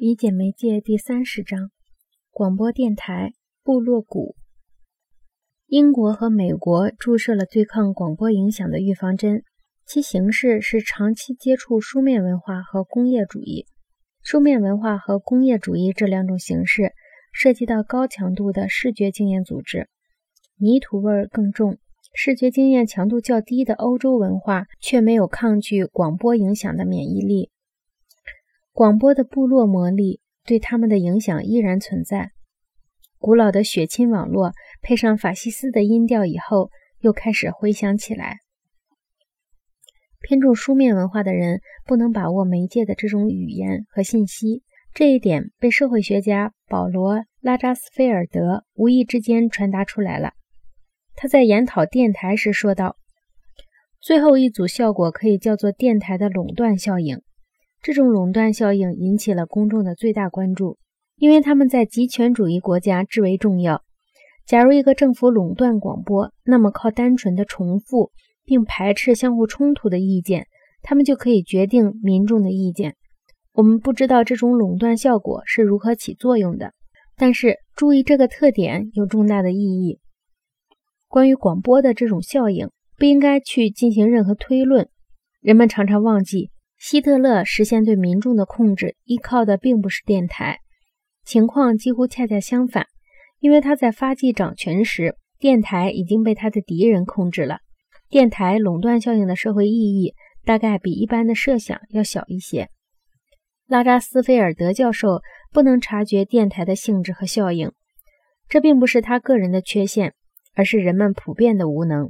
理解媒介第三十章：广播电台部落鼓。英国和美国注射了对抗广播影响的预防针，其形式是长期接触书面文化和工业主义。书面文化和工业主义这两种形式涉及到高强度的视觉经验组织，泥土味儿更重。视觉经验强度较低的欧洲文化却没有抗拒广播影响的免疫力。广播的部落魔力对他们的影响依然存在。古老的血亲网络配上法西斯的音调以后，又开始回响起来。偏重书面文化的人不能把握媒介的这种语言和信息，这一点被社会学家保罗·拉扎斯菲尔德无意之间传达出来了。他在研讨电台时说道：“最后一组效果可以叫做电台的垄断效应。”这种垄断效应引起了公众的最大关注，因为他们在极权主义国家至为重要。假如一个政府垄断广播，那么靠单纯的重复并排斥相互冲突的意见，他们就可以决定民众的意见。我们不知道这种垄断效果是如何起作用的，但是注意这个特点有重大的意义。关于广播的这种效应，不应该去进行任何推论。人们常常忘记。希特勒实现对民众的控制，依靠的并不是电台，情况几乎恰恰相反。因为他在发迹掌权时，电台已经被他的敌人控制了。电台垄断效应的社会意义大概比一般的设想要小一些。拉扎斯菲尔德教授不能察觉电台的性质和效应，这并不是他个人的缺陷，而是人们普遍的无能。